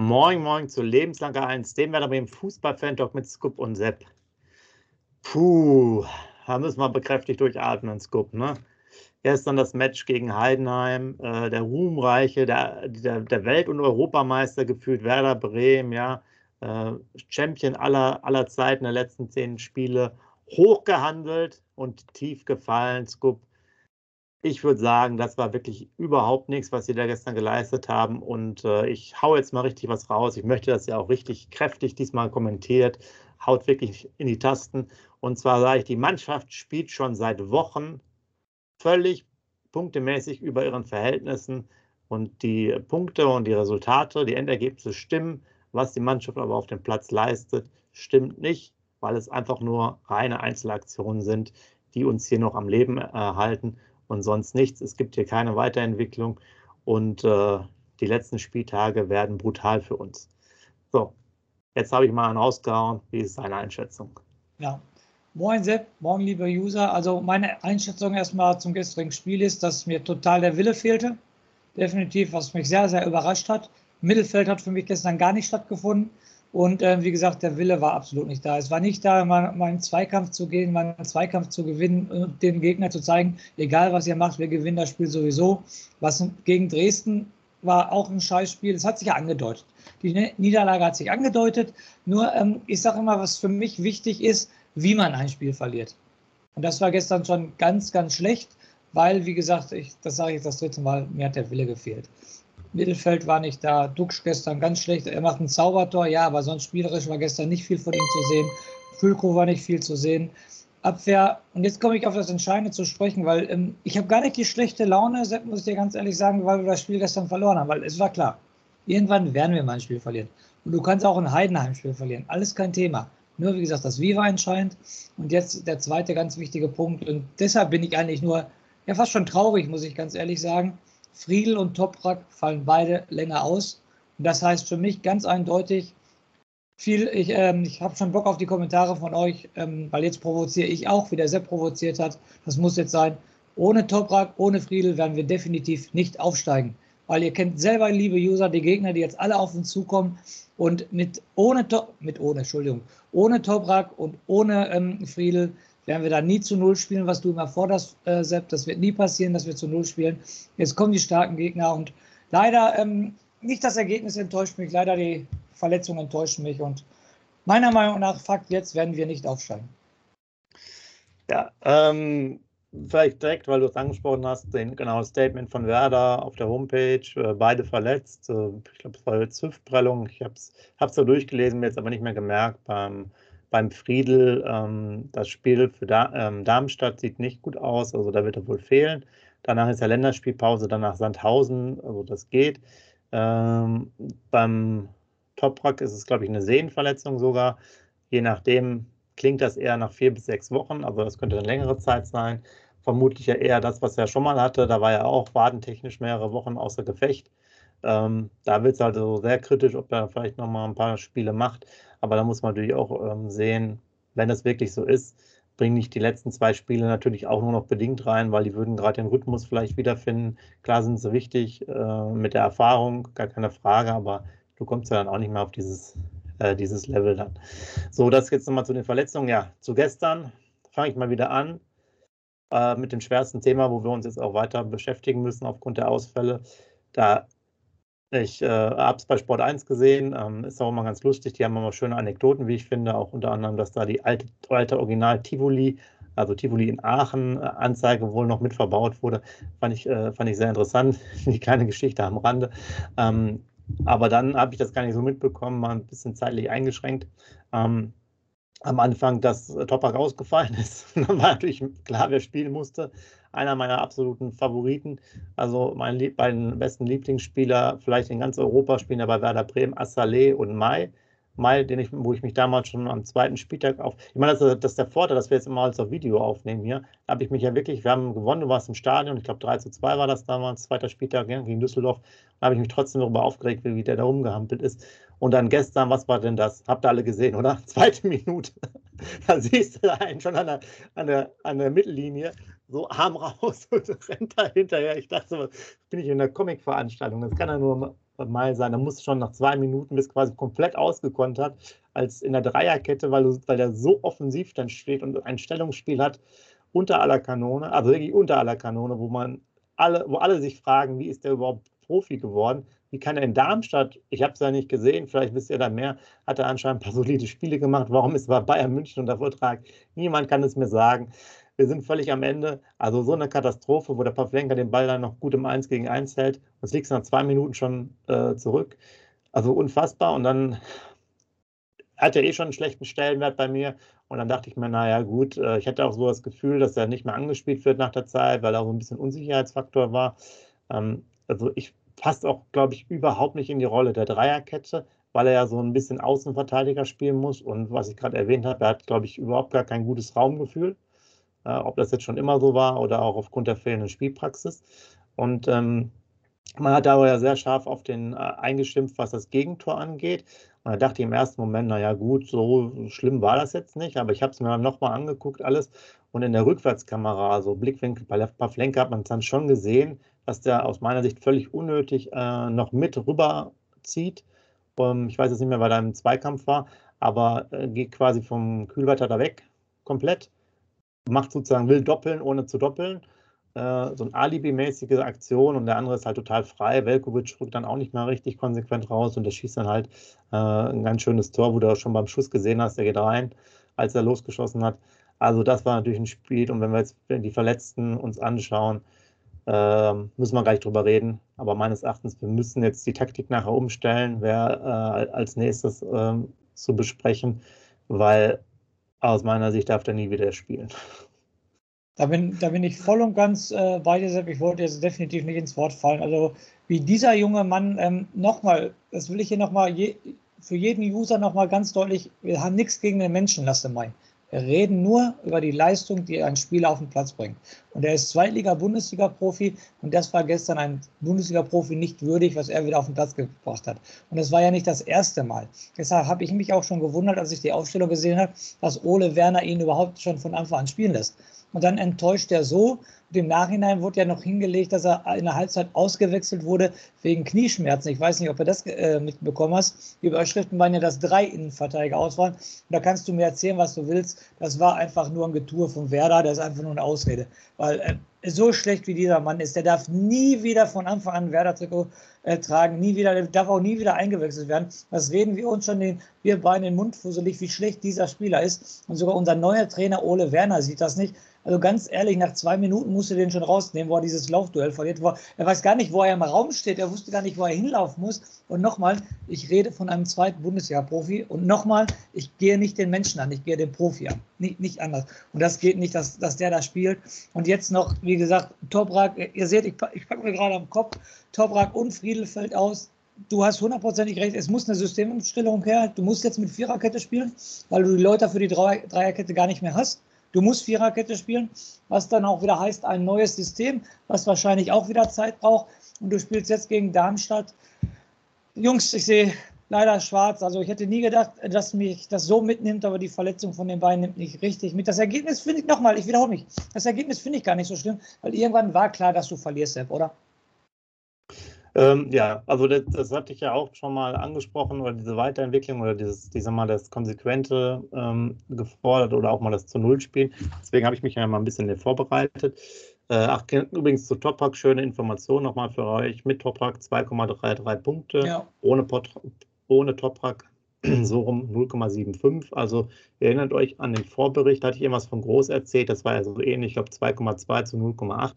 Moin, moin zu Lebenslanger 1, dem werden wir im Fußball-Fan-Talk mit Scoop und Sepp. Puh, da müssen wir bekräftigt durchatmen, Scoop, ne? Gestern das Match gegen Heidenheim, äh, der Ruhmreiche, der, der, der Welt- und Europameister gefühlt, Werder Bremen, ja, äh, Champion aller, aller Zeiten der letzten zehn Spiele, hochgehandelt und tief gefallen, Scoop. Ich würde sagen, das war wirklich überhaupt nichts, was sie da gestern geleistet haben. Und äh, ich hau jetzt mal richtig was raus. Ich möchte, dass ihr auch richtig kräftig diesmal kommentiert. Haut wirklich in die Tasten. Und zwar sage ich, die Mannschaft spielt schon seit Wochen völlig punktemäßig über ihren Verhältnissen. Und die Punkte und die Resultate, die Endergebnisse stimmen. Was die Mannschaft aber auf dem Platz leistet, stimmt nicht, weil es einfach nur reine Einzelaktionen sind, die uns hier noch am Leben erhalten. Und sonst nichts. Es gibt hier keine Weiterentwicklung und äh, die letzten Spieltage werden brutal für uns. So, jetzt habe ich mal einen rausgehauen. Wie ist seine Einschätzung? Ja, moin Sepp, moin liebe User. Also meine Einschätzung erstmal zum gestrigen Spiel ist, dass mir total der Wille fehlte. Definitiv, was mich sehr, sehr überrascht hat. Mittelfeld hat für mich gestern gar nicht stattgefunden. Und äh, wie gesagt, der Wille war absolut nicht da. Es war nicht da, mal, mal einen Zweikampf zu gehen, mal einen Zweikampf zu gewinnen und dem Gegner zu zeigen, egal was ihr macht, wir gewinnen das Spiel sowieso. Was gegen Dresden war auch ein Scheißspiel. Es hat sich ja angedeutet. Die Niederlage hat sich angedeutet. Nur, ähm, ich sage immer, was für mich wichtig ist, wie man ein Spiel verliert. Und das war gestern schon ganz, ganz schlecht, weil, wie gesagt, ich, das sage ich jetzt das dritte Mal, mir hat der Wille gefehlt. Mittelfeld war nicht da. Duxch gestern ganz schlecht. Er macht ein Zaubertor, ja, aber sonst spielerisch war gestern nicht viel von ihm zu sehen. Füllkrug war nicht viel zu sehen. Abwehr, und jetzt komme ich auf das Entscheidende zu sprechen, weil ähm, ich habe gar nicht die schlechte Laune, muss ich dir ganz ehrlich sagen, weil wir das Spiel gestern verloren haben, weil es war klar, irgendwann werden wir mal ein Spiel verlieren. Und du kannst auch ein Heidenheim-Spiel verlieren, alles kein Thema. Nur, wie gesagt, das Wie war entscheidend. Und jetzt der zweite ganz wichtige Punkt. Und deshalb bin ich eigentlich nur, ja, fast schon traurig, muss ich ganz ehrlich sagen, Friedel und Toprak fallen beide länger aus. Und das heißt für mich ganz eindeutig, viel, ich, ähm, ich habe schon Bock auf die Kommentare von euch, ähm, weil jetzt provoziere ich auch, wie der Sepp provoziert hat. Das muss jetzt sein. Ohne Toprak, ohne Friedel werden wir definitiv nicht aufsteigen. Weil ihr kennt selber, liebe User, die Gegner, die jetzt alle auf uns zukommen. Und mit ohne, mit ohne, Entschuldigung, ohne Toprak und ohne ähm, Friedel werden wir da nie zu Null spielen, was du immer forderst, äh, Sepp. Das wird nie passieren, dass wir zu Null spielen. Jetzt kommen die starken Gegner und leider ähm, nicht das Ergebnis enttäuscht mich, leider die Verletzungen enttäuschen mich und meiner Meinung nach, Fakt, jetzt werden wir nicht aufsteigen. Ja, ähm, vielleicht direkt, weil du es angesprochen hast, den genau Statement von Werder auf der Homepage, äh, beide verletzt. Äh, ich glaube, es war jetzt Hüftprellung. Ich habe es so durchgelesen, mir jetzt aber nicht mehr gemerkt beim beim Friedel, ähm, das Spiel für da ähm, Darmstadt sieht nicht gut aus, also da wird er wohl fehlen. Danach ist ja Länderspielpause, danach Sandhausen, also das geht. Ähm, beim Toprak ist es, glaube ich, eine Sehnenverletzung sogar. Je nachdem klingt das eher nach vier bis sechs Wochen, aber das könnte eine längere Zeit sein. Vermutlich ja eher das, was er schon mal hatte. Da war er auch wadentechnisch mehrere Wochen außer Gefecht. Ähm, da wird es also sehr kritisch, ob er vielleicht nochmal ein paar Spiele macht. Aber da muss man natürlich auch ähm, sehen, wenn das wirklich so ist, bringen nicht die letzten zwei Spiele natürlich auch nur noch bedingt rein, weil die würden gerade den Rhythmus vielleicht wiederfinden. Klar sind sie wichtig äh, mit der Erfahrung, gar keine Frage, aber du kommst ja dann auch nicht mehr auf dieses, äh, dieses Level dann. So, das jetzt nochmal zu den Verletzungen. Ja, zu gestern fange ich mal wieder an äh, mit dem schwersten Thema, wo wir uns jetzt auch weiter beschäftigen müssen aufgrund der Ausfälle. Da Ich äh, habe es bei Sport 1 gesehen, ähm, ist auch immer ganz lustig. Die haben immer schöne Anekdoten, wie ich finde, auch unter anderem, dass da die alte, alte Original Tivoli, also Tivoli in Aachen, äh, Anzeige wohl noch mit verbaut wurde. Fand ich, äh, fand ich sehr interessant. Die kleine Geschichte am Rande. Ähm, aber dann habe ich das gar nicht so mitbekommen, mal ein bisschen zeitlich eingeschränkt. Ähm, am Anfang, dass Toprak rausgefallen ist. dann war natürlich klar, wer spielen musste einer meiner absoluten Favoriten. Also meine beiden besten Lieblingsspieler, vielleicht in ganz Europa, spielen ja bei Werder Bremen, Assalé und Mai. Mai, den ich, wo ich mich damals schon am zweiten Spieltag auf. Ich meine, das, das ist der Vorteil, dass wir jetzt immer als auf Video aufnehmen hier. Da habe ich mich ja wirklich, wir haben gewonnen, du warst im Stadion, ich glaube 3 zu 2 war das damals, zweiter Spieltag ja, gegen Düsseldorf. Da habe ich mich trotzdem darüber aufgeregt, wie der da rumgehampelt ist. Und dann gestern, was war denn das? Habt ihr alle gesehen, oder? Zweite Minute. da siehst du einen schon an der, an der, an der Mittellinie so Arm raus und rennt da hinterher. Ich dachte, so, bin ich in einer Comic-Veranstaltung. Das kann ja nur mal sein. Da muss schon nach zwei Minuten bis quasi komplett ausgekonnt hat, als in der Dreierkette, weil, du, weil der so offensiv dann steht und ein Stellungsspiel hat unter aller Kanone, also wirklich unter aller Kanone, wo man alle, wo alle sich fragen, wie ist der überhaupt Profi geworden? Wie kann er in Darmstadt, ich habe es ja nicht gesehen, vielleicht wisst ihr da mehr, hat er anscheinend ein paar solide Spiele gemacht. Warum ist bei Bayern München unter Vertrag? Niemand kann es mir sagen wir sind völlig am Ende. Also so eine Katastrophe, wo der Pavlenka den Ball dann noch gut im 1 gegen 1 hält. Und es liegt nach zwei Minuten schon äh, zurück. Also unfassbar. Und dann hat er eh schon einen schlechten Stellenwert bei mir. Und dann dachte ich mir, naja, gut, äh, ich hatte auch so das Gefühl, dass er nicht mehr angespielt wird nach der Zeit, weil er auch so ein bisschen Unsicherheitsfaktor war. Ähm, also ich passt auch, glaube ich, überhaupt nicht in die Rolle der Dreierkette, weil er ja so ein bisschen Außenverteidiger spielen muss. Und was ich gerade erwähnt habe, er hat, glaube ich, überhaupt gar kein gutes Raumgefühl äh, ob das jetzt schon immer so war oder auch aufgrund der fehlenden Spielpraxis. Und ähm, man hat aber ja sehr scharf auf den äh, eingestimmt, was das Gegentor angeht. Und da dachte ich im ersten Moment, naja gut, so schlimm war das jetzt nicht, aber ich habe es mir nochmal angeguckt, alles. Und in der Rückwärtskamera, also Blickwinkel bei Pavlenka, hat man dann schon gesehen, dass der aus meiner Sicht völlig unnötig äh, noch mit rüberzieht. Um, ich weiß jetzt nicht mehr, weil er im Zweikampf war, aber äh, geht quasi vom Kühlwetter da weg, komplett macht sozusagen, will doppeln, ohne zu doppeln. Äh, so eine Alibi-mäßige Aktion und der andere ist halt total frei. Velkovic rückt dann auch nicht mehr richtig konsequent raus und der schießt dann halt äh, ein ganz schönes Tor, wo du auch schon beim Schuss gesehen hast, der geht rein, als er losgeschossen hat. Also das war natürlich ein Spiel und wenn wir jetzt die Verletzten uns anschauen, äh, müssen wir gleich drüber reden. Aber meines Erachtens, wir müssen jetzt die Taktik nachher umstellen, wer äh, als nächstes ähm, zu besprechen, weil aus meiner Sicht darf er nie wieder spielen. Da bin, da bin ich voll und ganz äh, bei dir. Ich wollte jetzt definitiv nicht ins Wort fallen. Also, wie dieser junge Mann, ähm, nochmal, das will ich hier nochmal je, für jeden User nochmal ganz deutlich, wir haben nichts gegen den Menschenlasse meinen. Wir reden nur über die Leistung, die ein Spieler auf den Platz bringt. Und er ist Zweitliga-Bundesliga-Profi und das war gestern ein Bundesliga-Profi nicht würdig, was er wieder auf den Platz gebracht hat. Und das war ja nicht das erste Mal. Deshalb habe ich mich auch schon gewundert, als ich die Aufstellung gesehen habe, dass Ole Werner ihn überhaupt schon von Anfang an spielen lässt. Und dann enttäuscht er so, im Nachhinein wurde ja noch hingelegt, dass er in der Halbzeit ausgewechselt wurde wegen Knieschmerzen. Ich weiß nicht, ob du das äh, mitbekommen hast. Die Überschriften waren ja, dass drei Innenverteidiger aus waren. Und da kannst du mir erzählen, was du willst. Das war einfach nur ein Getue von Werder. Das ist einfach nur eine Ausrede. Weil äh, so schlecht wie dieser Mann ist, der darf nie wieder von Anfang an Werder-Trikot äh, tragen, nie wieder, der darf auch nie wieder eingewechselt werden. Das reden wir uns schon den, wir beiden in den Mund fusselig, wie schlecht dieser Spieler ist. Und sogar unser neuer Trainer Ole Werner sieht das nicht. Also ganz ehrlich, nach zwei Minuten musste den schon rausnehmen, wo er dieses Laufduell verliert. Wo er, weiß gar nicht, wo er im Raum steht. Er wusste gar nicht, wo er hinlaufen muss. Und nochmal, ich rede von einem zweiten Bundesjahr-Profi. Und nochmal, ich gehe nicht den Menschen an, ich gehe den Profi an. Nicht, nicht anders. Und das geht nicht, dass, dass der da spielt. Und jetzt noch, wie gesagt, Toprak, ihr seht, ich, ich packe mir gerade am Kopf, Toprak und Friedelfeld aus du hast hundertprozentig recht, es muss eine Systemumstellung her. Du musst jetzt mit Viererkette spielen, weil du die Leute für die Dreierkette gar nicht mehr hast. Du musst Viererkette spielen, was dann auch wieder heißt, ein neues System, was wahrscheinlich auch wieder Zeit braucht. Und du spielst jetzt gegen Darmstadt. Jungs, ich sehe leider schwarz. Also ich hätte nie gedacht, dass mich das so mitnimmt, aber die Verletzung von den beiden nimmt nicht richtig mit. Das Ergebnis finde ich nochmal, ich wiederhole mich, das Ergebnis finde ich gar nicht so schlimm, weil irgendwann war klar, dass du verlierst, Sepp, oder? Ähm, ja, also das, das, hatte ich ja auch schon mal angesprochen, oder diese Weiterentwicklung oder dieses, diese mal das Konsequente ähm, gefordert oder auch mal das zu Null spielen. Deswegen habe ich mich ja mal ein bisschen vorbereitet. Äh, ach, übrigens zu Toprak, schöne Information nochmal für euch. Mit Toprak 2,33 Punkte, ja. ohne, ohne Toprak so rum 0,75. Also erinnert euch an den Vorbericht, da hatte ich irgendwas von Groß erzählt, das war ja so ähnlich, ich glaube 2,2 zu 0,8.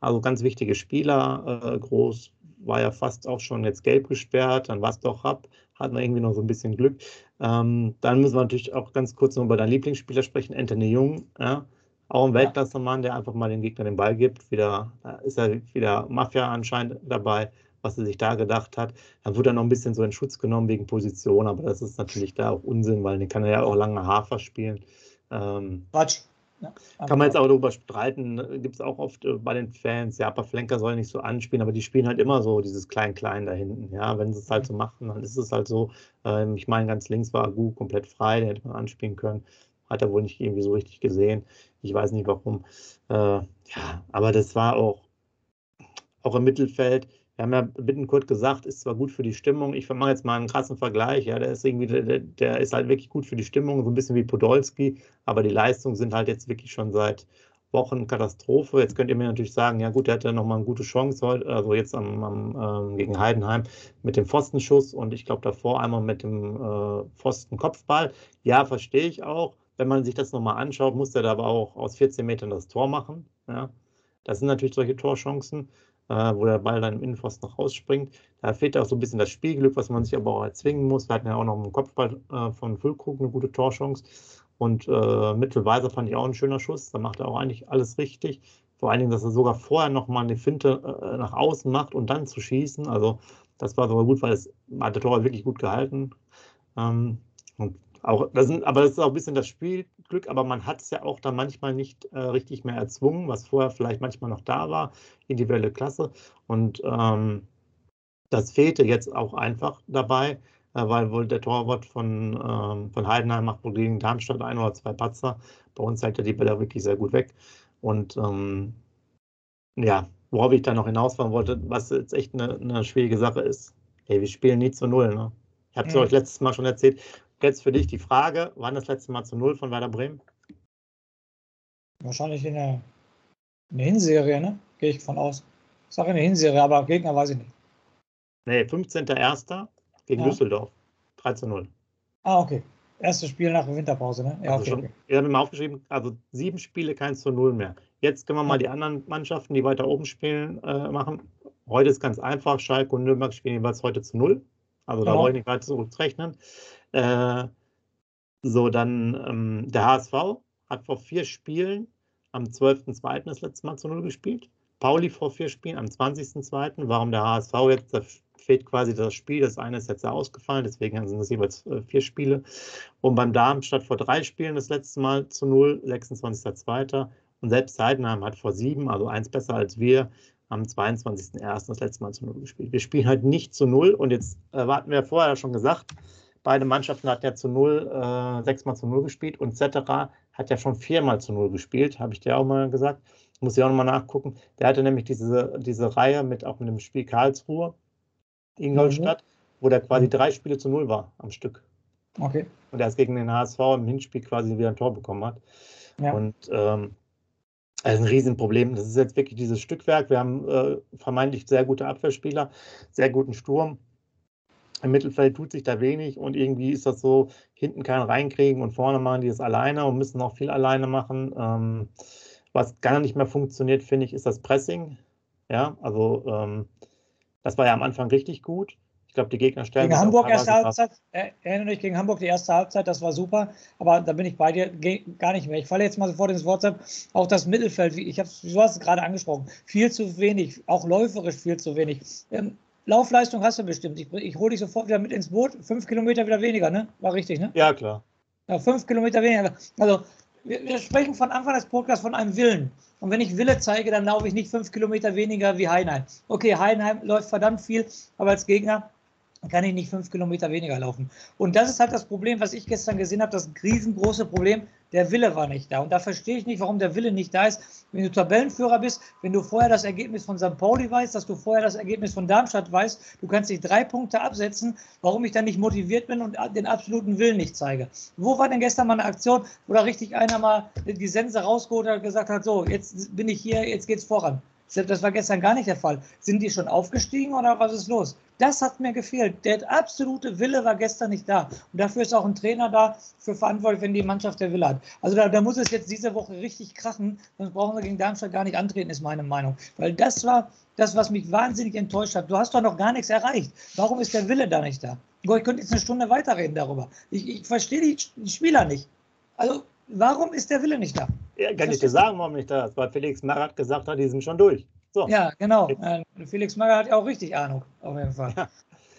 Also ganz wichtige Spieler. Äh, Groß war ja fast auch schon jetzt gelb gesperrt, dann war es doch ab, hat man irgendwie noch so ein bisschen Glück. Ähm, dann müssen wir natürlich auch ganz kurz noch über deinen Lieblingsspieler sprechen, Anthony Jung. Ja? Auch ein Weltklasse-Mann, der einfach mal den Gegner den Ball gibt. Wieder da ist er wieder Mafia anscheinend dabei was er sich da gedacht hat. Dann wurde er noch ein bisschen so in Schutz genommen wegen Position, aber das ist natürlich da auch Unsinn, weil den kann er ja auch lange Hafer spielen. Ähm, Quatsch. Ja, kann man jetzt auch darüber streiten, gibt es auch oft äh, bei den Fans, ja, aber Flenker soll nicht so anspielen, aber die spielen halt immer so dieses Klein-Klein da hinten. Ja, wenn sie es halt so machen, dann ist es halt so. Ähm, ich meine, ganz links war Agu komplett frei, den hätte man anspielen können. Hat er wohl nicht irgendwie so richtig gesehen. Ich weiß nicht warum. Äh, ja, aber das war auch, auch im Mittelfeld wir haben ja Bittenkurt gesagt, ist zwar gut für die Stimmung. Ich mache jetzt mal einen krassen Vergleich. Ja, der ist irgendwie, der, der, ist halt wirklich gut für die Stimmung, so ein bisschen wie Podolski, aber die Leistungen sind halt jetzt wirklich schon seit Wochen Katastrophe. Jetzt könnt ihr mir natürlich sagen, ja gut, der hatte nochmal eine gute Chance heute, also jetzt am, am ähm, gegen Heidenheim mit dem Pfostenschuss und ich glaube davor einmal mit dem äh, Pfostenkopfball. Ja, verstehe ich auch. Wenn man sich das nochmal anschaut, muss der da aber auch aus 14 Metern das Tor machen. Ja. Das sind natürlich solche Torchancen wo der Ball dann im Innenpfosten noch rausspringt. Da fehlt auch so ein bisschen das Spielglück, was man sich aber auch erzwingen muss. Wir hatten ja auch noch im Kopfball äh, von Füllkrug eine gute Torchance. Und äh, Mittelweiser fand ich auch ein schöner Schuss. Da macht er auch eigentlich alles richtig. Vor allen Dingen, dass er sogar vorher nochmal eine Finte äh, nach außen macht und dann zu schießen. Also das war sogar gut, weil es hat der Tor wirklich gut gehalten. Ähm, und auch, das sind, aber das ist auch ein bisschen das Spielglück, aber man hat es ja auch da manchmal nicht äh, richtig mehr erzwungen, was vorher vielleicht manchmal noch da war, individuelle Klasse. Und ähm, das fehlte jetzt auch einfach dabei, äh, weil wohl der Torwart von, ähm, von Heidenheim macht wohl gegen Darmstadt ein oder zwei Patzer. Bei uns hält er die Bälle wirklich sehr gut weg. Und ähm, ja, worauf ich da noch hinausfahren wollte, was jetzt echt eine, eine schwierige Sache ist. Hey, wir spielen nie zu Null. Ne? Ich habe es mhm. euch letztes Mal schon erzählt. Jetzt für dich die Frage, wann das letzte Mal zu Null von Werder Bremen? Wahrscheinlich in der, in der Hinserie, ne? Gehe ich von aus. Ich sage in der Hinserie, aber Gegner weiß ich nicht. Nee, 15.01. gegen ja. Düsseldorf. 3 zu 0. Ah, okay. Erstes Spiel nach der Winterpause, ne? Ja, also okay, schon, okay. Ich habe mir aufgeschrieben, also sieben Spiele, kein zu Null mehr. Jetzt können wir mal die anderen Mannschaften, die weiter oben spielen, äh, machen. Heute ist ganz einfach. Schalke und Nürnberg spielen jeweils heute zu Null. Also da ja. wollte ich nicht weiter zurückrechnen. Äh, so, dann ähm, der HSV hat vor vier Spielen am 12.02. das letzte Mal zu Null gespielt. Pauli vor vier Spielen am 20.02. Warum der HSV jetzt, da fehlt quasi das Spiel, das eine ist jetzt ausgefallen, deswegen sind es jeweils äh, vier Spiele. Und beim Darmstadt vor drei Spielen das letzte Mal zu Null, 26.02. Und selbst Heidenheim hat vor sieben, also eins besser als wir, am 22.01. das letzte Mal zu Null gespielt. Wir spielen halt nicht zu Null und jetzt äh, hatten wir vorher schon gesagt, Beide Mannschaften hatten ja zu null, äh, sechsmal zu null gespielt und Zetterer hat ja schon viermal zu null gespielt, habe ich dir auch mal gesagt. Muss ich auch nochmal nachgucken. Der hatte nämlich diese, diese Reihe mit auch mit dem Spiel Karlsruhe, Ingolstadt, mhm. wo der quasi drei Spiele zu null war am Stück. Okay. Und er ist gegen den HSV im Hinspiel quasi wieder ein Tor bekommen hat. Ja. Und ähm, das ist ein Riesenproblem. Das ist jetzt wirklich dieses Stückwerk. Wir haben äh, vermeintlich sehr gute Abwehrspieler, sehr guten Sturm. Im Mittelfeld tut sich da wenig und irgendwie ist das so, hinten keinen reinkriegen und vorne machen die das alleine und müssen auch viel alleine machen. Ähm, was gar nicht mehr funktioniert, finde ich, ist das Pressing. Ja, also ähm, das war ja am Anfang richtig gut. Ich glaube, die Gegner stellen. Gegen Hamburg erste Halbzeit, erinnere dich gegen Hamburg die erste Halbzeit, das war super, aber da bin ich bei dir gar nicht mehr. Ich falle jetzt mal sofort ins WhatsApp. Auch das Mittelfeld, ich habe, du hast es gerade angesprochen, viel zu wenig, auch läuferisch viel zu wenig. Ähm, Laufleistung hast du bestimmt. Ich, ich hole dich sofort wieder mit ins Boot. Fünf Kilometer wieder weniger, ne? War richtig, ne? Ja, klar. Ja, fünf Kilometer weniger. Also, wir, wir sprechen von Anfang des Podcasts von einem Willen. Und wenn ich Wille zeige, dann laufe ich nicht fünf Kilometer weniger wie Heinheim. Okay, Heinheim läuft verdammt viel, aber als Gegner kann ich nicht fünf Kilometer weniger laufen. Und das ist halt das Problem, was ich gestern gesehen habe, das riesengroße Problem, der Wille war nicht da. Und da verstehe ich nicht, warum der Wille nicht da ist. Wenn du Tabellenführer bist, wenn du vorher das Ergebnis von St. Pauli weißt, dass du vorher das Ergebnis von Darmstadt weißt, du kannst dich drei Punkte absetzen, warum ich dann nicht motiviert bin und den absoluten Willen nicht zeige. Wo war denn gestern mal eine Aktion, wo da richtig einer mal die Sense rausgeholt hat und gesagt hat, so, jetzt bin ich hier, jetzt geht's voran. Das war gestern gar nicht der Fall. Sind die schon aufgestiegen oder was ist los? Das hat mir gefehlt. Der absolute Wille war gestern nicht da. Und dafür ist auch ein Trainer da für verantwortlich, wenn die Mannschaft der Wille hat. Also da, da muss es jetzt diese Woche richtig krachen, sonst brauchen wir gegen Darmstadt gar nicht antreten, ist meine Meinung. Weil das war das, was mich wahnsinnig enttäuscht hat. Du hast doch noch gar nichts erreicht. Warum ist der Wille da nicht da? Ich könnte jetzt eine Stunde weiterreden darüber. Ich, ich verstehe die, die Spieler nicht. Also warum ist der Wille nicht da? Ja, kann ich dir sagen, warum nicht da ist, weil Felix Marat gesagt hat, die sind schon durch. So. Ja, genau. Äh, Felix Marat hat ja auch richtig Ahnung, auf jeden Fall. Ja.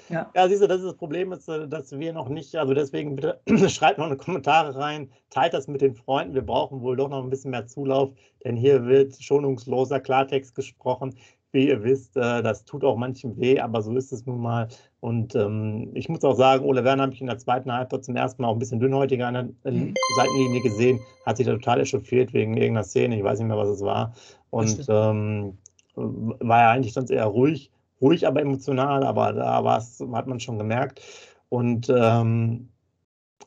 Ja. ja, siehst du, das ist das Problem, ist, äh, dass wir noch nicht, also deswegen bitte schreibt noch eine Kommentare rein, teilt das mit den Freunden. Wir brauchen wohl doch noch ein bisschen mehr Zulauf, denn hier wird schonungsloser Klartext gesprochen. Wie ihr wisst, äh, das tut auch manchem weh, aber so ist es nun mal. Und ähm, ich muss auch sagen, Ole Werner habe ich in der zweiten Halbzeit zum ersten Mal auch ein bisschen dünnhäutiger an der mhm. Seitenlinie gesehen, hat sich da total echauffiert wegen irgendeiner Szene, ich weiß nicht mehr, was es war. Und ähm, war ja eigentlich sonst eher ruhig, ruhig, aber emotional, aber da war's, hat man schon gemerkt. Und ähm,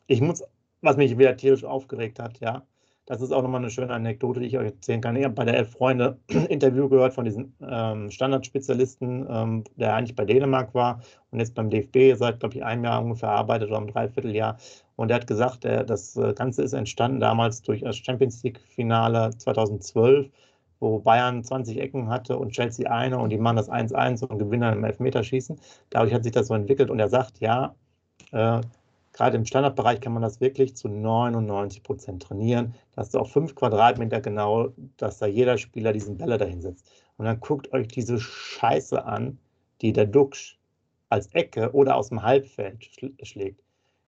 ich muss, was mich wieder tierisch aufgeregt hat, ja, das ist auch nochmal eine schöne Anekdote, die ich euch erzählen kann. Ich habe bei der Elf Freunde Interview gehört von diesem ähm, Standardspezialisten, ähm, der eigentlich bei Dänemark war und jetzt beim DFB seit, glaube ich, einem Jahr ungefähr arbeitet oder ein Dreivierteljahr. Und er hat gesagt, der, das äh, Ganze ist entstanden damals durch das Champions League-Finale 2012, wo Bayern 20 Ecken hatte und Chelsea eine und die machen das 1-1 und gewinnen dann im Elfmeterschießen. Dadurch hat sich das so entwickelt und er sagt, ja, äh, Gerade im Standardbereich kann man das wirklich zu 99 Prozent trainieren. Da hast du auch fünf Quadratmeter genau, dass da jeder Spieler diesen Bälle dahin setzt. Und dann guckt euch diese Scheiße an, die der Duxch als Ecke oder aus dem Halbfeld schlägt.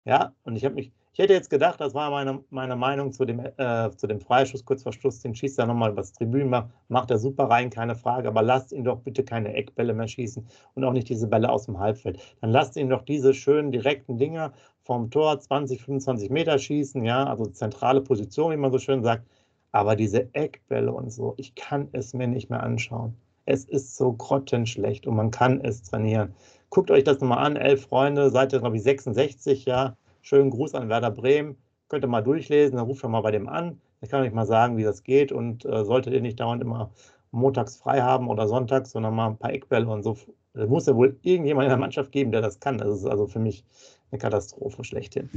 Ja, und ich habe mich, ich hätte jetzt gedacht, das war meine, meine Meinung zu dem, äh, zu dem Freischuss, kurz vor Schluss, den schießt er nochmal übers Tribünen, macht, macht er super rein, keine Frage, aber lasst ihn doch bitte keine Eckbälle mehr schießen und auch nicht diese Bälle aus dem Halbfeld. Dann lasst ihn doch diese schönen direkten Dinger vom Tor 20, 25 Meter schießen, ja, also zentrale Position, wie man so schön sagt. Aber diese Eckbälle und so, ich kann es mir nicht mehr anschauen. Es ist so grottenschlecht und man kann es trainieren. Guckt euch das nochmal an, elf Freunde, Seite, glaube ich, 66, ja Schönen Gruß an Werder Bremen. Könnt ihr mal durchlesen, dann ruft ihr mal bei dem an. Ich kann euch mal sagen, wie das geht. Und äh, solltet ihr nicht dauernd immer montags frei haben oder sonntags, sondern mal ein paar Eckbälle und so. Da muss ja wohl irgendjemand in der Mannschaft geben, der das kann. Das ist also für mich eine Katastrophe schlechthin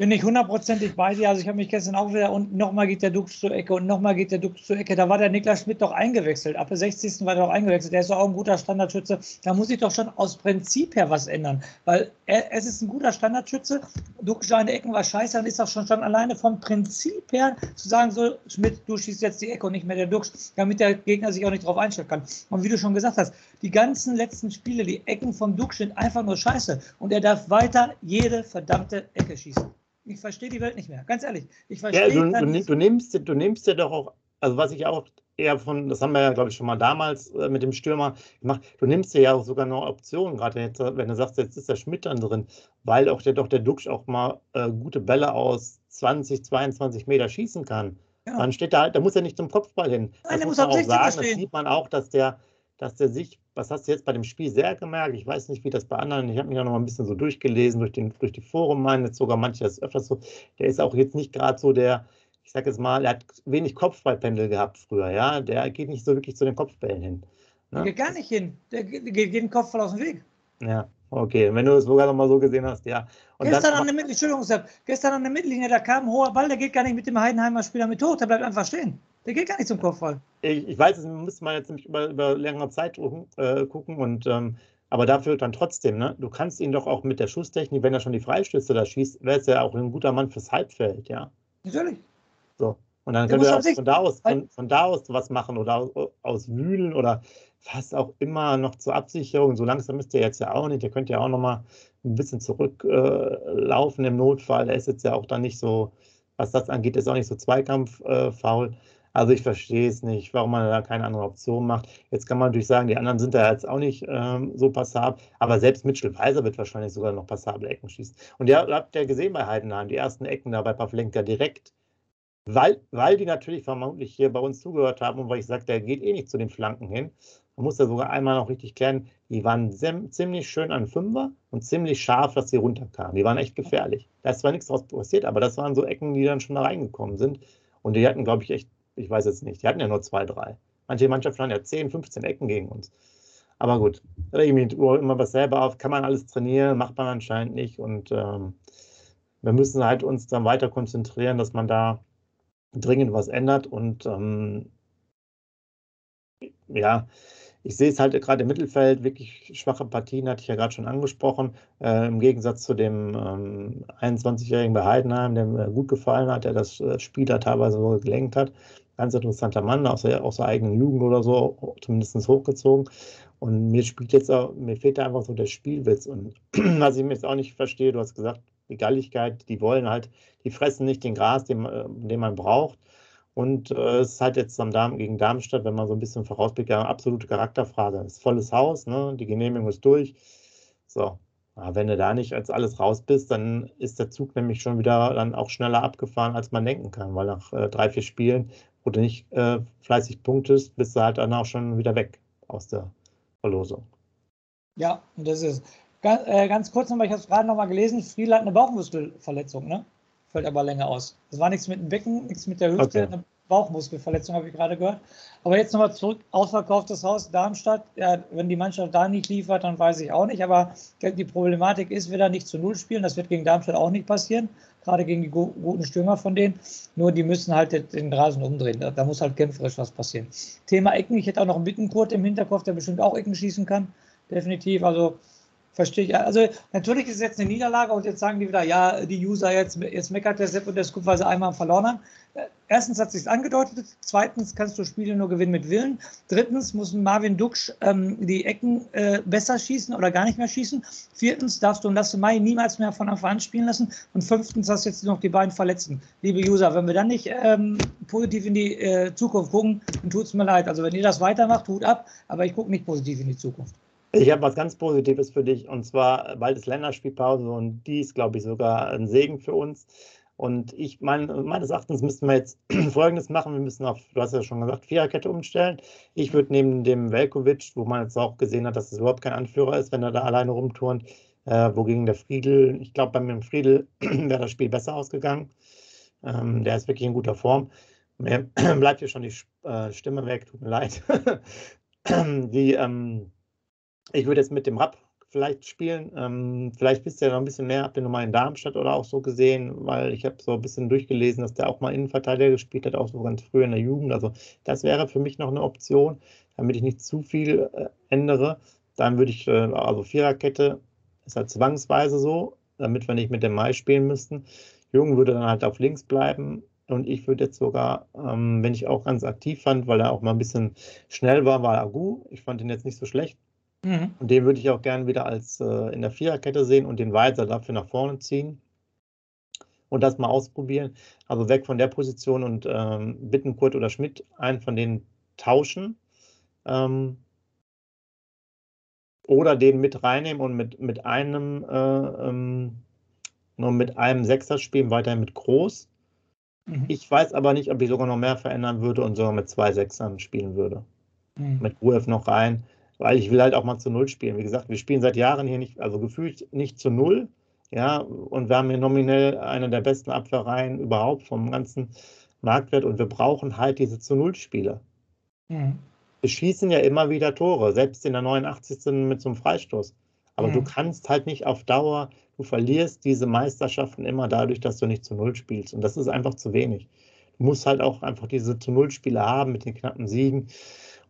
bin ich hundertprozentig bei dir. Also ich habe mich gestern auch wieder und nochmal geht der Dux zur Ecke und nochmal geht der Dux zur Ecke. Da war der Niklas Schmidt doch eingewechselt. Ab der 60. war er doch eingewechselt. Der ist doch auch ein guter Standardschütze. Da muss ich doch schon aus Prinzip her was ändern. Weil er, es ist ein guter Standardschütze. Dux seine Ecken war scheiße. Dann ist doch schon, schon alleine vom Prinzip her zu sagen, so Schmidt, du schießt jetzt die Ecke und nicht mehr der Dux, damit der Gegner sich auch nicht drauf einstellen kann. Und wie du schon gesagt hast, die ganzen letzten Spiele, die Ecken vom Dux sind einfach nur scheiße. Und er darf weiter jede verdammte Ecke schießen. Ich verstehe die Welt nicht mehr, ganz ehrlich. Ich verstehe ja, du, du, du, nimmst, du nimmst dir doch auch, also was ich auch eher von, das haben wir ja, glaube ich, schon mal damals äh, mit dem Stürmer gemacht, du nimmst dir ja auch sogar noch Optionen, gerade jetzt, wenn du sagst, jetzt ist der Schmidt dann drin, weil auch der, doch der Duxch auch mal äh, gute Bälle aus 20, 22 Meter schießen kann. Ja. Dann steht da halt, da muss er nicht zum Kopfball hin. Nein, das muss man auch sagen, das sieht man auch, dass der, dass der sich, was hast du jetzt bei dem Spiel sehr gemerkt? Ich weiß nicht, wie das bei anderen, ich habe mich auch noch mal ein bisschen so durchgelesen, durch, den, durch die Foren, meinen jetzt sogar manche das öfters so. Der ist auch jetzt nicht gerade so der, ich sage jetzt mal, er hat wenig Kopfballpendel gehabt früher, ja. Der geht nicht so wirklich zu den Kopfbällen hin. Ne? Der geht gar nicht hin. Der geht, geht den Kopf voll aus dem Weg. Ja, okay. Wenn du es sogar noch mal so gesehen hast, ja. Und gestern, an der Mittellinie, Entschuldigung, gestern an der Mittellinie, da kam ein hoher Ball, der geht gar nicht mit dem Heidenheimer Spieler mit hoch, der bleibt einfach stehen. Der geht gar nicht zum Kopfball. Ich, ich weiß, das müsste man jetzt nämlich über, über längere Zeit äh, gucken und ähm, aber dafür dann trotzdem, ne? Du kannst ihn doch auch mit der Schusstechnik, wenn er schon die Freistöße da schießt, wäre es ja auch ein guter Mann fürs Halbfeld, ja. Natürlich. So. Und dann könnt ihr auch von da aus, von, von, da aus was machen oder aus, aus Wühlen oder was auch immer noch zur Absicherung. So langsam müsst ihr jetzt ja auch nicht. Ihr könnt ja auch noch mal ein bisschen zurücklaufen äh, im Notfall. Er ist jetzt ja auch dann nicht so, was das angeht, ist auch nicht so zweikampffaul. Äh, Also ich verstehe es nicht, warum man da keine andere Option macht. Jetzt kann man natürlich sagen, die anderen sind da jetzt auch nicht ähm, so passabel, aber selbst Mitchell Weiser wird wahrscheinlich sogar noch passable Ecken schießen. Und ihr habt ja gesehen bei Heidenheim, die ersten Ecken da bei Pavlenka direkt, weil, weil die natürlich vermutlich hier bei uns zugehört haben und weil ich sagte, der geht eh nicht zu den Flanken hin. Man muss da sogar einmal noch richtig klären, die waren ziemlich schön an Fünfer und ziemlich scharf, dass sie runterkamen. Die waren echt gefährlich. Da ist zwar nichts draus passiert, aber das waren so Ecken, die dann schon da reingekommen sind. Und die hatten, glaube ich, echt ich weiß jetzt nicht. Die hatten ja nur zwei, drei. Manche Mannschaften haben ja 10, 15 Ecken gegen uns. Aber gut, mich immer was selber auf. Kann man alles trainieren, macht man anscheinend nicht. Und ähm, wir müssen halt uns dann weiter konzentrieren, dass man da dringend was ändert. Und ähm, ja, ich sehe es halt gerade im Mittelfeld, wirklich schwache Partien, hatte ich ja gerade schon angesprochen. Äh, Im Gegensatz zu dem ähm, 21-jährigen bei Heidenheim, der mir gut gefallen hat, der das äh, Spiel da teilweise so gelenkt hat. Ganz interessanter Mann, aus der, aus der eigenen Jugend oder so, zumindest hochgezogen. Und mir spielt jetzt auch, mir fehlt da einfach so der Spielwitz. Und was ich mir jetzt auch nicht verstehe, du hast gesagt, die Galligkeit, die wollen halt, die fressen nicht den Gras, den, äh, den man braucht. Und äh, es ist halt jetzt am Darm, gegen Darmstadt, wenn man so ein bisschen vorausblickt, eine absolute Charakterfrage. Es ist volles Haus, ne? die Genehmigung ist durch. So, aber wenn du da nicht als alles raus bist, dann ist der Zug nämlich schon wieder dann auch schneller abgefahren, als man denken kann, weil nach äh, drei, vier Spielen, wo du nicht äh, fleißig punktest, bist du halt dann auch schon wieder weg aus der Verlosung. Ja, und das ist ganz, äh, ganz kurz nochmal, ich habe es gerade nochmal gelesen, Friedl hat eine Bauchmuskelverletzung, ne? fällt aber länger aus. Das war nichts mit dem Becken, nichts mit der Hüfte, okay. eine Bauchmuskelverletzung habe ich gerade gehört. Aber jetzt nochmal zurück, ausverkauftes Haus Darmstadt. Ja, wenn die Mannschaft da nicht liefert, dann weiß ich auch nicht. Aber die Problematik ist, wir da nicht zu Null spielen. Das wird gegen Darmstadt auch nicht passieren. Gerade gegen die guten Stürmer von denen. Nur die müssen halt den Rasen umdrehen. Da, muss halt kämpferisch was passieren. Thema Ecken. Ich hätte auch noch einen Bittenkurt im Hinterkopf, der bestimmt auch Ecken schießen kann. Definitiv. Also Verstehe ich. Also natürlich ist es jetzt eine Niederlage und jetzt sagen die wieder, ja, die User jetzt, jetzt meckert der Sepp und der Scoop, weil sie einmal verloren haben. Erstens hat sich angedeutet, zweitens kannst du Spiele nur gewinnen mit Willen. Drittens muss Marvin Duksch ähm, die Ecken äh, besser schießen oder gar nicht mehr schießen. Viertens darfst du Lasse Mai niemals mehr von Anfang an spielen lassen. Und fünftens hast du jetzt noch die beiden Verletzten. Liebe User, wenn wir dann nicht ähm, positiv in die äh, Zukunft gucken, dann tut es mir leid. Also wenn ihr das weitermacht, tut ab, aber ich gucke nicht positiv in die Zukunft. Ich habe was ganz Positives für dich und zwar bald ist Länderspielpause und die ist, glaube ich, sogar ein Segen für uns. Und ich mein, meines Erachtens müssten wir jetzt Folgendes machen. Wir müssen auf, du hast ja schon gesagt, Viererkette umstellen. Ich würde neben dem Velkovic, wo man jetzt auch gesehen hat, dass es überhaupt kein Anführer ist, wenn er da alleine rumturnt, äh, wogegen der Friedel, ich glaube, bei mir Friedel wäre das Spiel besser ausgegangen. Ähm, der ist wirklich in guter Form. Mir bleibt hier schon die äh, Stimme weg, tut mir leid. die, ähm, ich würde jetzt mit dem Rapp vielleicht spielen. Ähm, vielleicht wisst ihr ja noch ein bisschen mehr, habt ihr nochmal in Darmstadt oder auch so gesehen, weil ich habe so ein bisschen durchgelesen, dass der auch mal Innenverteidiger gespielt hat, auch so ganz früh in der Jugend. Also das wäre für mich noch eine Option, damit ich nicht zu viel äh, ändere. Dann würde ich, äh, also Viererkette ist halt zwangsweise so, damit wir nicht mit dem Mai spielen müssten. Jung würde dann halt auf links bleiben. Und ich würde jetzt sogar, ähm, wenn ich auch ganz aktiv fand, weil er auch mal ein bisschen schnell war, war Agu. Ich fand ihn jetzt nicht so schlecht Mhm. Und den würde ich auch gerne wieder als äh, in der Viererkette sehen und den Weiser dafür nach vorne ziehen und das mal ausprobieren. Also weg von der Position und ähm, Bittenkurt oder Schmidt einen von denen tauschen. Ähm, oder den mit reinnehmen und mit, mit einem äh, ähm, nur mit einem Sechser spielen, weiterhin mit Groß. Mhm. Ich weiß aber nicht, ob ich sogar noch mehr verändern würde und sogar mit zwei Sechsern spielen würde. Mhm. Mit Ruev noch rein weil ich will halt auch mal zu Null spielen. Wie gesagt, wir spielen seit Jahren hier nicht, also gefühlt nicht zu Null. Ja, und wir haben hier nominell eine der besten Abwehrreihen überhaupt vom ganzen Marktwert und wir brauchen halt diese zu Null-Spiele. Mhm. Wir schießen ja immer wieder Tore, selbst in der 89. mit so einem Freistoß. Aber mhm. du kannst halt nicht auf Dauer, du verlierst diese Meisterschaften immer dadurch, dass du nicht zu Null spielst. Und das ist einfach zu wenig. Du musst halt auch einfach diese zu Null-Spiele haben mit den knappen Siegen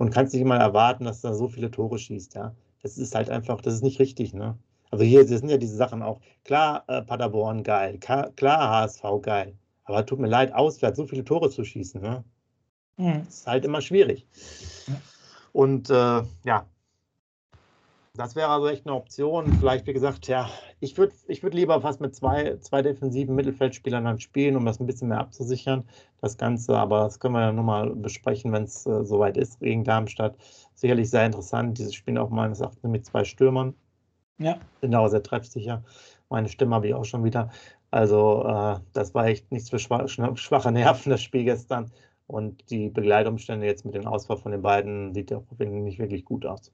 und kannst nicht mal erwarten, dass er so viele Tore schießt, ja. Das ist halt einfach, das ist nicht richtig, ne? Also hier sind ja diese Sachen auch, klar, äh, Paderborn geil, klar, HSV geil, aber tut mir leid, auswärts so viele Tore zu schießen, ne? Mhm. Das ist halt immer schwierig. Und äh, ja, Das wäre also echt eine Option. Vielleicht, wie gesagt, ja, ich würde ich würd lieber fast mit zwei, zwei defensiven Mittelfeldspielern dann spielen, um das ein bisschen mehr abzusichern, das Ganze. Aber das können wir ja nochmal besprechen, wenn es äh, soweit ist gegen Darmstadt. Sicherlich sehr interessant. Dieses Spiel auch meines Erachtens mit zwei Stürmern. Ja. Bin auch sehr treffsicher. Meine Stimme habe ich auch schon wieder. Also, äh, das war echt nichts für schwa schwache Nerven, das Spiel gestern. Und die Begleitumstände jetzt mit dem Ausfall von den beiden sieht ja nicht wirklich gut aus.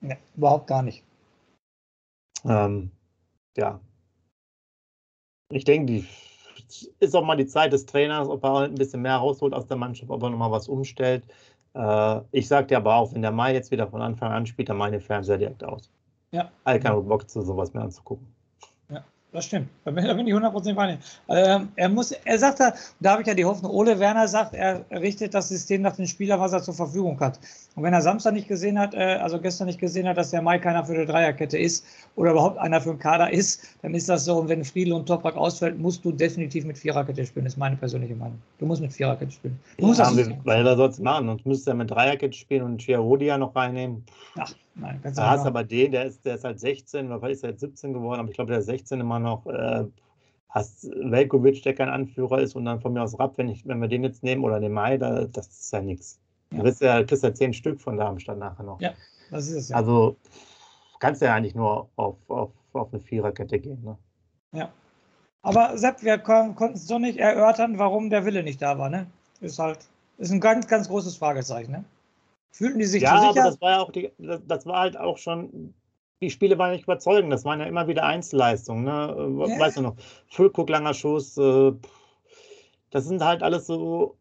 Nee, überhaupt gar nicht. Ähm, ja. Ich denke, die ist auch mal die Zeit des Trainers, ob er ein bisschen mehr rausholt aus der Mannschaft, ob er nochmal was umstellt. Äh, ich dir aber auch, wenn der Mai jetzt wieder von Anfang an spielt, dann meine Fernseher direkt aus. Ja. All keinen Bock zu sowas mehr anzugucken. Das stimmt. Da bin, da bin ich 100% bei. Ähm, er muss, er sagt da, da habe ich ja die Hoffnung, Ole Werner sagt, er richtet das System nach den Spielern, was er zur Verfügung hat. Und wenn er Samstag nicht gesehen hat, äh, also gestern nicht gesehen hat, dass der Mai keiner für die Dreierkette ist oder überhaupt einer für den Kader ist, dann ist das so. Und wenn Friedel und Toprak ausfällt, musst du definitiv mit Viererkette spielen. Das ist meine persönliche Meinung. Du musst mit Viererkette spielen. Du musst ja, das weil er sonst machen. Sonst müsste er mit Dreierkette spielen und Chiarodia noch reinnehmen. Ach, Nein, ganz Da hast aber den, der ist, der ist halt 16, was ist er jetzt 17 geworden, aber ich glaube, der ist 16 immer noch. Äh, hast Velkovic, der kein Anführer ist, und dann von mir aus Rapp, wenn, ich, wenn wir den jetzt nehmen oder den Mai, da, das ist ja nichts. Ja. Du kriegst ja, kriegst ja 10 Stück von Darmstadt nachher noch. Ja, das ist es ja. Also kannst du ja eigentlich nur auf, auf, auf eine Viererkette gehen. Ne? Ja. Aber Sepp, wir konnten es so nicht erörtern, warum der Wille nicht da war. Ne? Ist halt, ist ein ganz, ganz großes Fragezeichen. Ne? Fühlten die sich ja, zu sicher? Aber das war ja auch die, das war halt auch schon, die Spiele waren nicht überzeugend. Das waren ja immer wieder Einzelleistungen. Ne? Ja. Weißt du noch, Füllkuck, langer Schuss, äh, das sind halt alles so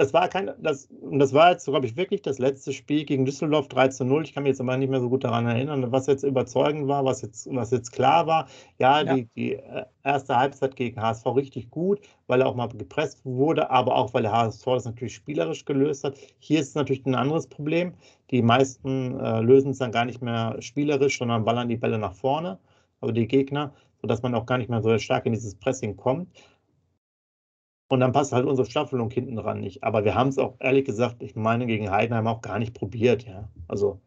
das war kein, das, das war jetzt, glaube ich, wirklich das letzte Spiel gegen Düsseldorf 3 zu 0. Ich kann mich jetzt aber nicht mehr so gut daran erinnern, was jetzt überzeugend war, was jetzt, was jetzt klar war. Ja, ja. Die, die äh, erste Halbzeit gegen HSV richtig gut, weil er auch mal gepresst wurde, aber auch, weil der HSV das natürlich spielerisch gelöst hat. Hier ist es natürlich ein anderes Problem. Die meisten äh, lösen es dann gar nicht mehr spielerisch, sondern ballern die Bälle nach vorne, aber die Gegner, sodass man auch gar nicht mehr so stark in dieses Pressing kommt. Und dann passt halt unsere Staffelung hinten dran nicht. Aber wir haben es auch ehrlich gesagt, ich meine, gegen Heidenheim auch gar nicht probiert, ja. Also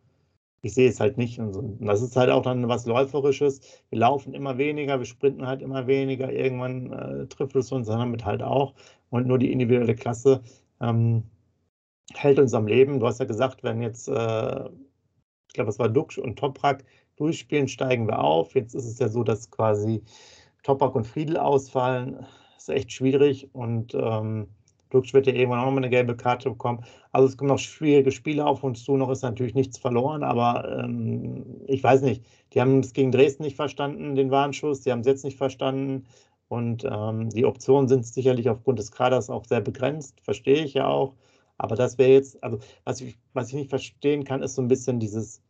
ich sehe es halt nicht. Und, so. und das ist halt auch dann was Läuferisches. Wir laufen immer weniger, wir sprinten halt immer weniger. Irgendwann äh, trifft es uns damit halt auch. Und nur die individuelle Klasse ähm, hält uns am Leben. Du hast ja gesagt, wenn jetzt, äh, ich glaube, es war Duxch und Toprak durchspielen, steigen wir auf. Jetzt ist es ja so, dass quasi Toprak und Friedel ausfallen ist echt schwierig und ähm, Dux wird ja irgendwann auch nochmal eine gelbe Karte bekommen. Also es kommen noch schwierige Spiele auf uns zu, noch ist natürlich nichts verloren, aber ähm, ich weiß nicht, die haben es gegen Dresden nicht verstanden, den Warnschuss, die haben es jetzt nicht verstanden und ähm, die Optionen sind sicherlich aufgrund des Kaders auch sehr begrenzt, verstehe ich ja auch. Aber das wäre jetzt, also was ich, was ich nicht verstehen kann, ist so ein bisschen dieses,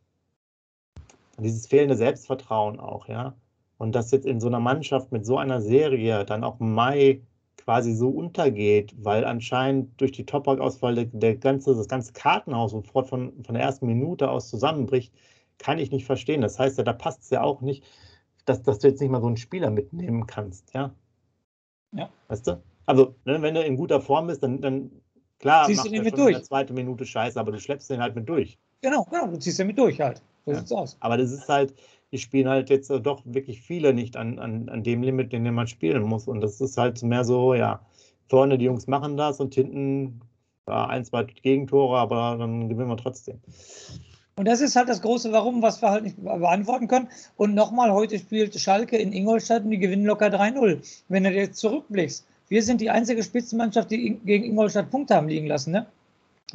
dieses fehlende Selbstvertrauen auch, ja. Und dass jetzt in so einer Mannschaft mit so einer Serie dann auch Mai quasi so untergeht, weil anscheinend durch die Toprak-Auswahl der, der, ganze, das ganze Kartenhaus sofort von, von der ersten Minute aus zusammenbricht, kann ich nicht verstehen. Das heißt ja, da passt es ja auch nicht, dass, dass du jetzt nicht mal so einen Spieler mitnehmen kannst, ja? Ja. Weißt du? Also, ne, wenn du in guter Form bist, dann, dann klar, ziehst du den mit durch. in der zweiten Minute Scheiße, aber du schleppst den halt mit durch. Genau, genau, du ziehst den mit durch halt. So ja. sieht's aus. Aber das ist halt, die spielen halt jetzt doch wirklich viele nicht an, an, an dem Limit, den man spielen muss. Und das ist halt mehr so, ja, vorne die Jungs machen das und hinten ja, ein, zwei Gegentore, aber dann gewinnen wir trotzdem. Und das ist halt das große Warum, was wir halt nicht beantworten können. Und nochmal, heute spielt Schalke in Ingolstadt und die gewinnen locker 3-0. Wenn du jetzt zurückblickst, wir sind die einzige Spitzenmannschaft, die gegen Ingolstadt Punkte haben liegen lassen. Ne?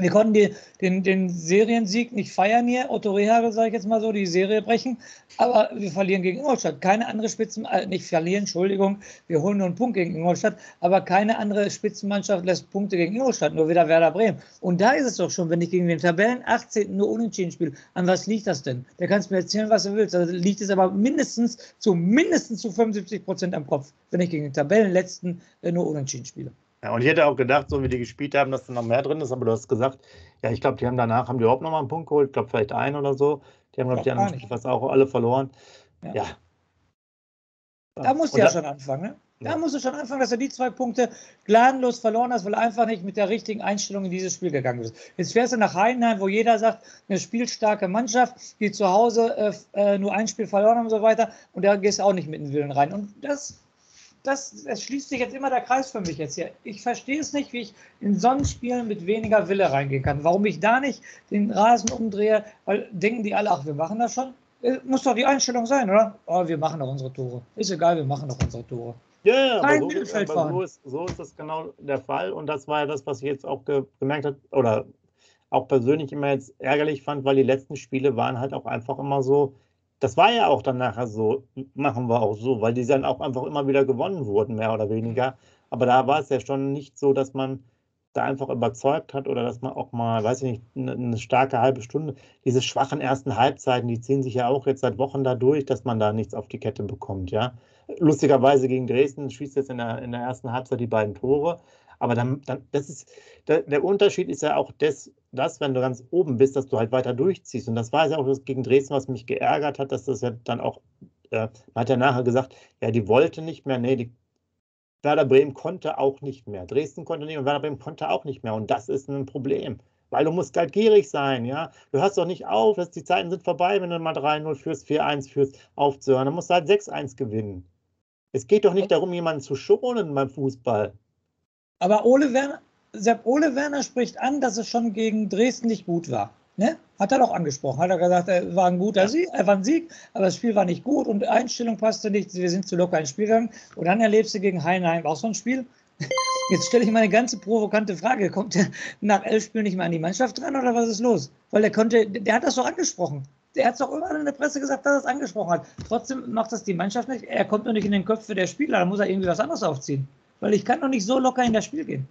Wir konnten die, den, den Seriensieg nicht feiern hier, Otto Rehagel, sage ich jetzt mal so, die Serie brechen, aber wir verlieren gegen Ingolstadt. Keine andere Spitzen, äh, nicht verlieren, Entschuldigung, wir holen nur einen Punkt gegen Ingolstadt, aber keine andere Spitzenmannschaft lässt Punkte gegen Ingolstadt, nur wieder Werder Bremen. Und da ist es doch schon, wenn ich gegen den Tabellen 18. nur unentschieden spiele, an was liegt das denn? Da kannst du mir erzählen, was du willst. Also liegt es aber mindestens zu mindestens zu 75 Prozent am Kopf, wenn ich gegen den Tabellenletzten äh, nur unentschieden spiele. Ja, und ich hätte auch gedacht, so wie die gespielt haben, dass da noch mehr drin ist, aber du hast gesagt, ja, ich glaube, die haben danach, haben die überhaupt noch mal einen Punkt geholt, ich glaube, vielleicht einen oder so. Die haben, glaube ich, die anderen fast auch alle verloren. Ja. ja. Da musst du ja schon anfangen, ne? Da musst du schon anfangen, dass er die zwei Punkte gnadenlos verloren hast, weil er einfach nicht mit der richtigen Einstellung in dieses Spiel gegangen ist. Jetzt fährst du nach Heidenheim, wo jeder sagt, eine spielstarke Mannschaft, die zu Hause äh, äh nur ein Spiel verloren haben und so weiter. Und da gehst du auch nicht mit dem Willen rein. Und das, das, das schließt sich jetzt immer der Kreis für mich jetzt hier. Ich verstehe es nicht, wie ich in Sonnenspielen mit weniger Wille reingehen kann. Warum ich da nicht den Rasen umdrehe, weil denken die alle, ach, wir machen das schon. Äh, muss doch die Einstellung sein, oder? Oh, wir machen doch unsere Tore. Ist egal, wir machen doch unsere Tore. Ja, ja aber, so, aber so, ist, so ist das genau der Fall. Und das war ja das, was ich jetzt auch ge gemerkt habe, oder auch persönlich immer jetzt ärgerlich fand, weil die letzten Spiele waren halt auch einfach immer so, das war ja auch dann nachher so, machen wir auch so, weil die dann auch einfach immer wieder gewonnen wurden, mehr oder weniger. Aber da war es ja schon nicht so, dass man da einfach überzeugt hat oder dass man auch mal, weiß ich nicht, eine, eine, starke halbe Stunde, diese schwachen ersten Halbzeiten, die ziehen sich ja auch jetzt seit Wochen da durch, dass man da nichts auf die Kette bekommt, ja. Lustigerweise gegen Dresden schießt jetzt in der, in der ersten Halbzeit die beiden Tore. Aber dann, dann das ist, der, der Unterschied ist ja auch das, das, wenn du ganz oben bist, dass du halt weiter durchziehst. Und das war ja auch das gegen Dresden, was mich geärgert hat, dass das ja dann auch, äh, man hat ja nachher gesagt, ja, die wollte nicht mehr, nee, die Werder Bremen konnte auch nicht mehr. Dresden konnte nicht und Werder Bremen konnte auch nicht mehr. Und das ist ein Problem. Weil du musst halt gierig sein, ja. Du hörst doch nicht auf, dass die Zeiten sind vorbei, wenn du mal 3-0 führst, 4-1 führst, aufzuhören. Dann musst du halt 6-1 gewinnen. Es geht doch nicht darum, jemanden zu schonen beim Fußball. Aber Ole Werner, Sepp Ole Werner spricht an, dass es schon gegen Dresden nicht gut war. Ne? Hat er doch angesprochen. Hat er gesagt, er war ein guter Sieg, er war ein Sieg, aber das Spiel war nicht gut und die Einstellung passte nicht. Wir sind zu locker ins Spiel gegangen. Und dann erlebst du gegen Heinheim auch so ein Spiel. Jetzt stelle ich mal eine ganze provokante Frage. Kommt er nach elf Spielen nicht mehr an die Mannschaft dran oder was ist los? Weil der konnte, der hat das doch angesprochen. Der hat es doch überall in der Presse gesagt, dass er es angesprochen hat. Trotzdem macht das die Mannschaft nicht. Er kommt nur nicht in den Köpfe der Spieler, da muss er irgendwie was anderes aufziehen. Weil ich kann doch nicht so locker in das Spiel gehen.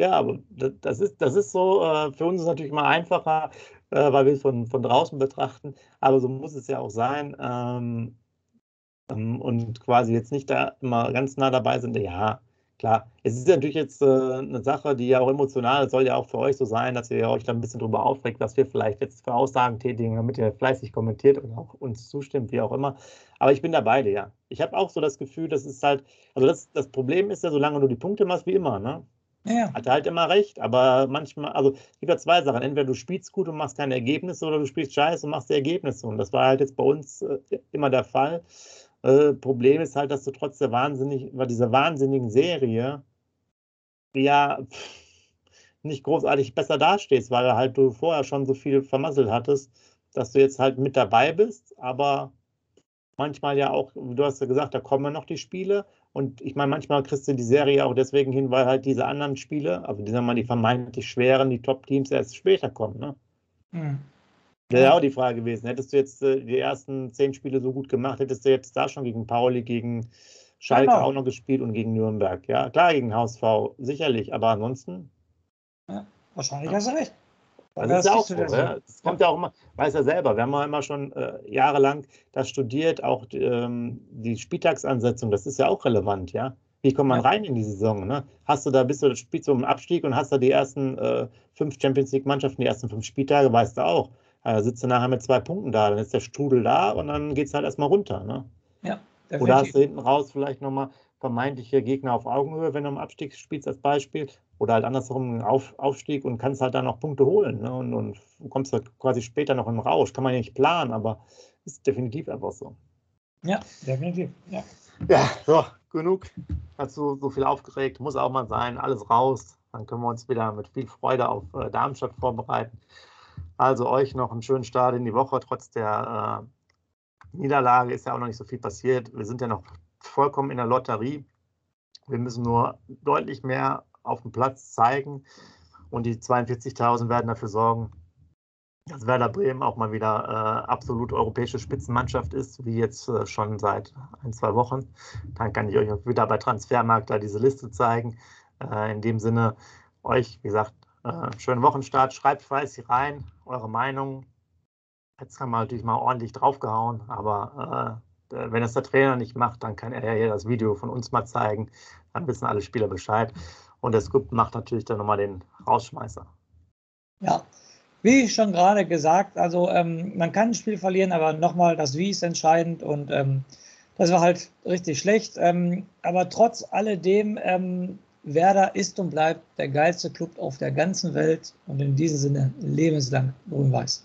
Ja, aber das ist, das ist so, äh, für uns ist es natürlich mal einfacher, äh, weil wir es von, von draußen betrachten, aber so muss es ja auch sein. Ähm, ähm, und quasi jetzt nicht da immer ganz nah dabei sind, ja, klar. Es ist natürlich jetzt äh, eine Sache, die ja auch emotional ist, soll ja auch für euch so sein, dass ihr euch da ein bisschen drüber aufregt, was wir vielleicht jetzt für Aussagen tätigen, damit ihr fleißig kommentiert und auch uns zustimmt, wie auch immer. Aber ich bin da beide, ja. Ich habe auch so das Gefühl, das ist halt, also das, das Problem ist ja, solange du die Punkte machst, wie immer, ne? Ja. Hat er halt immer recht, aber manchmal, also es gibt ja zwei Sachen. Entweder du spielst gut und machst keine Ergebnisse oder du spielst scheiße und machst die Ergebnisse. Und das war halt jetzt bei uns äh, immer der Fall. Äh, Problem ist halt, dass du trotz der wahnsinnig, dieser wahnsinnigen Serie ja nicht großartig besser dastehst, weil halt du vorher schon so viel vermasselt hattest, dass du jetzt halt mit dabei bist, aber manchmal ja auch, du hast ja gesagt, da kommen noch die Spiele und ich meine, manchmal kriegst du die Serie auch deswegen hin, weil halt diese anderen Spiele, also die, sagen wir mal, die vermeintlich schweren, die Top-Teams erst später kommen. Ne? Mhm. Das wäre auch die Frage gewesen. Hättest du jetzt äh, die ersten zehn Spiele so gut gemacht, hättest du jetzt da schon gegen Pauli, gegen Schalke genau. auch noch gespielt und gegen Nürnberg. Ja, klar, gegen HSV, sicherlich, aber ansonsten. Ja, wahrscheinlich ja. hast du recht. Das, das ist ja auch so. Ja. Das kommt ja auch immer, weiß ja selber, wir haben ja immer schon äh, jahrelang das studiert, auch ähm, die Spieltagsansetzung, das ist ja auch relevant, ja. Wie kommt man ja. rein in die Saison? Ne? Hast du da, bist du, spielst du im Abstieg und hast da die ersten äh, fünf Champions League-Mannschaften, die ersten fünf Spieltage, weißt du auch. Da sitzt du nachher mit zwei Punkten da, dann ist der Strudel da und dann geht es halt erstmal runter. Ne? Ja, Oder hast du hinten raus vielleicht nochmal vermeintliche Gegner auf Augenhöhe, wenn du im Abstieg spielst als Beispiel, oder halt andersherum einen auf, Aufstieg und kannst halt dann noch Punkte holen. Ne? Und, und kommst halt quasi später noch im Rausch. Kann man ja nicht planen, aber ist definitiv einfach so. Ja, definitiv. Ja, ja so, genug. Hast du so viel aufgeregt, muss auch mal sein, alles raus. Dann können wir uns wieder mit viel Freude auf äh, Darmstadt vorbereiten. Also euch noch einen schönen Start in die Woche. Trotz der äh, Niederlage ist ja auch noch nicht so viel passiert. Wir sind ja noch vollkommen in der Lotterie. Wir müssen nur deutlich mehr auf dem Platz zeigen und die 42.000 werden dafür sorgen, dass Werder Bremen auch mal wieder äh, absolut europäische Spitzenmannschaft ist, wie jetzt äh, schon seit ein, zwei Wochen. Dann kann ich euch auch wieder bei Transfermarkt da diese Liste zeigen. Äh, in dem Sinne, euch, wie gesagt, äh, schönen Wochenstart. Schreibt fleißig rein, eure Meinung. Jetzt haben wir natürlich mal ordentlich draufgehauen, aber äh, wenn es der Trainer nicht macht, dann kann er ja hier das Video von uns mal zeigen. Dann wissen alle Spieler Bescheid. Und der Scoop macht natürlich dann nochmal den Rausschmeißer. Ja, wie schon gerade gesagt, also ähm, man kann ein Spiel verlieren, aber nochmal, das Wie ist entscheidend und ähm, das war halt richtig schlecht. Ähm, aber trotz alledem, ähm, Werder ist und bleibt der geilste Club auf der ganzen Welt und in diesem Sinne lebenslang grün-weiß.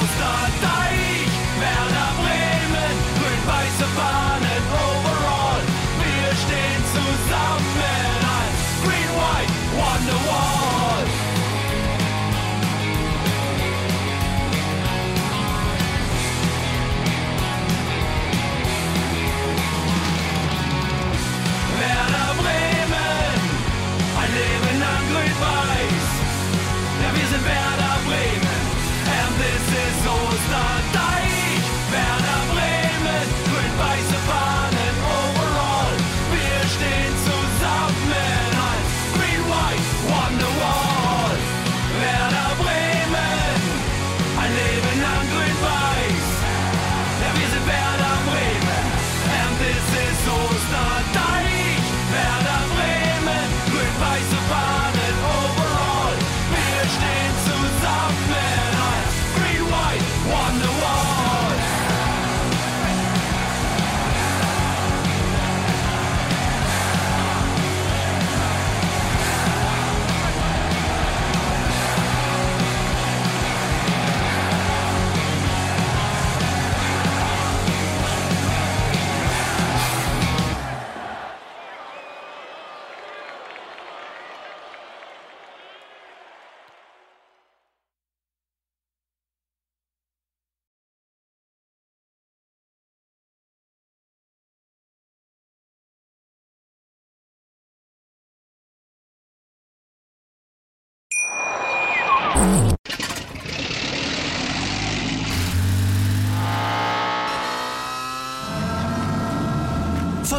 Wonderwall. Werder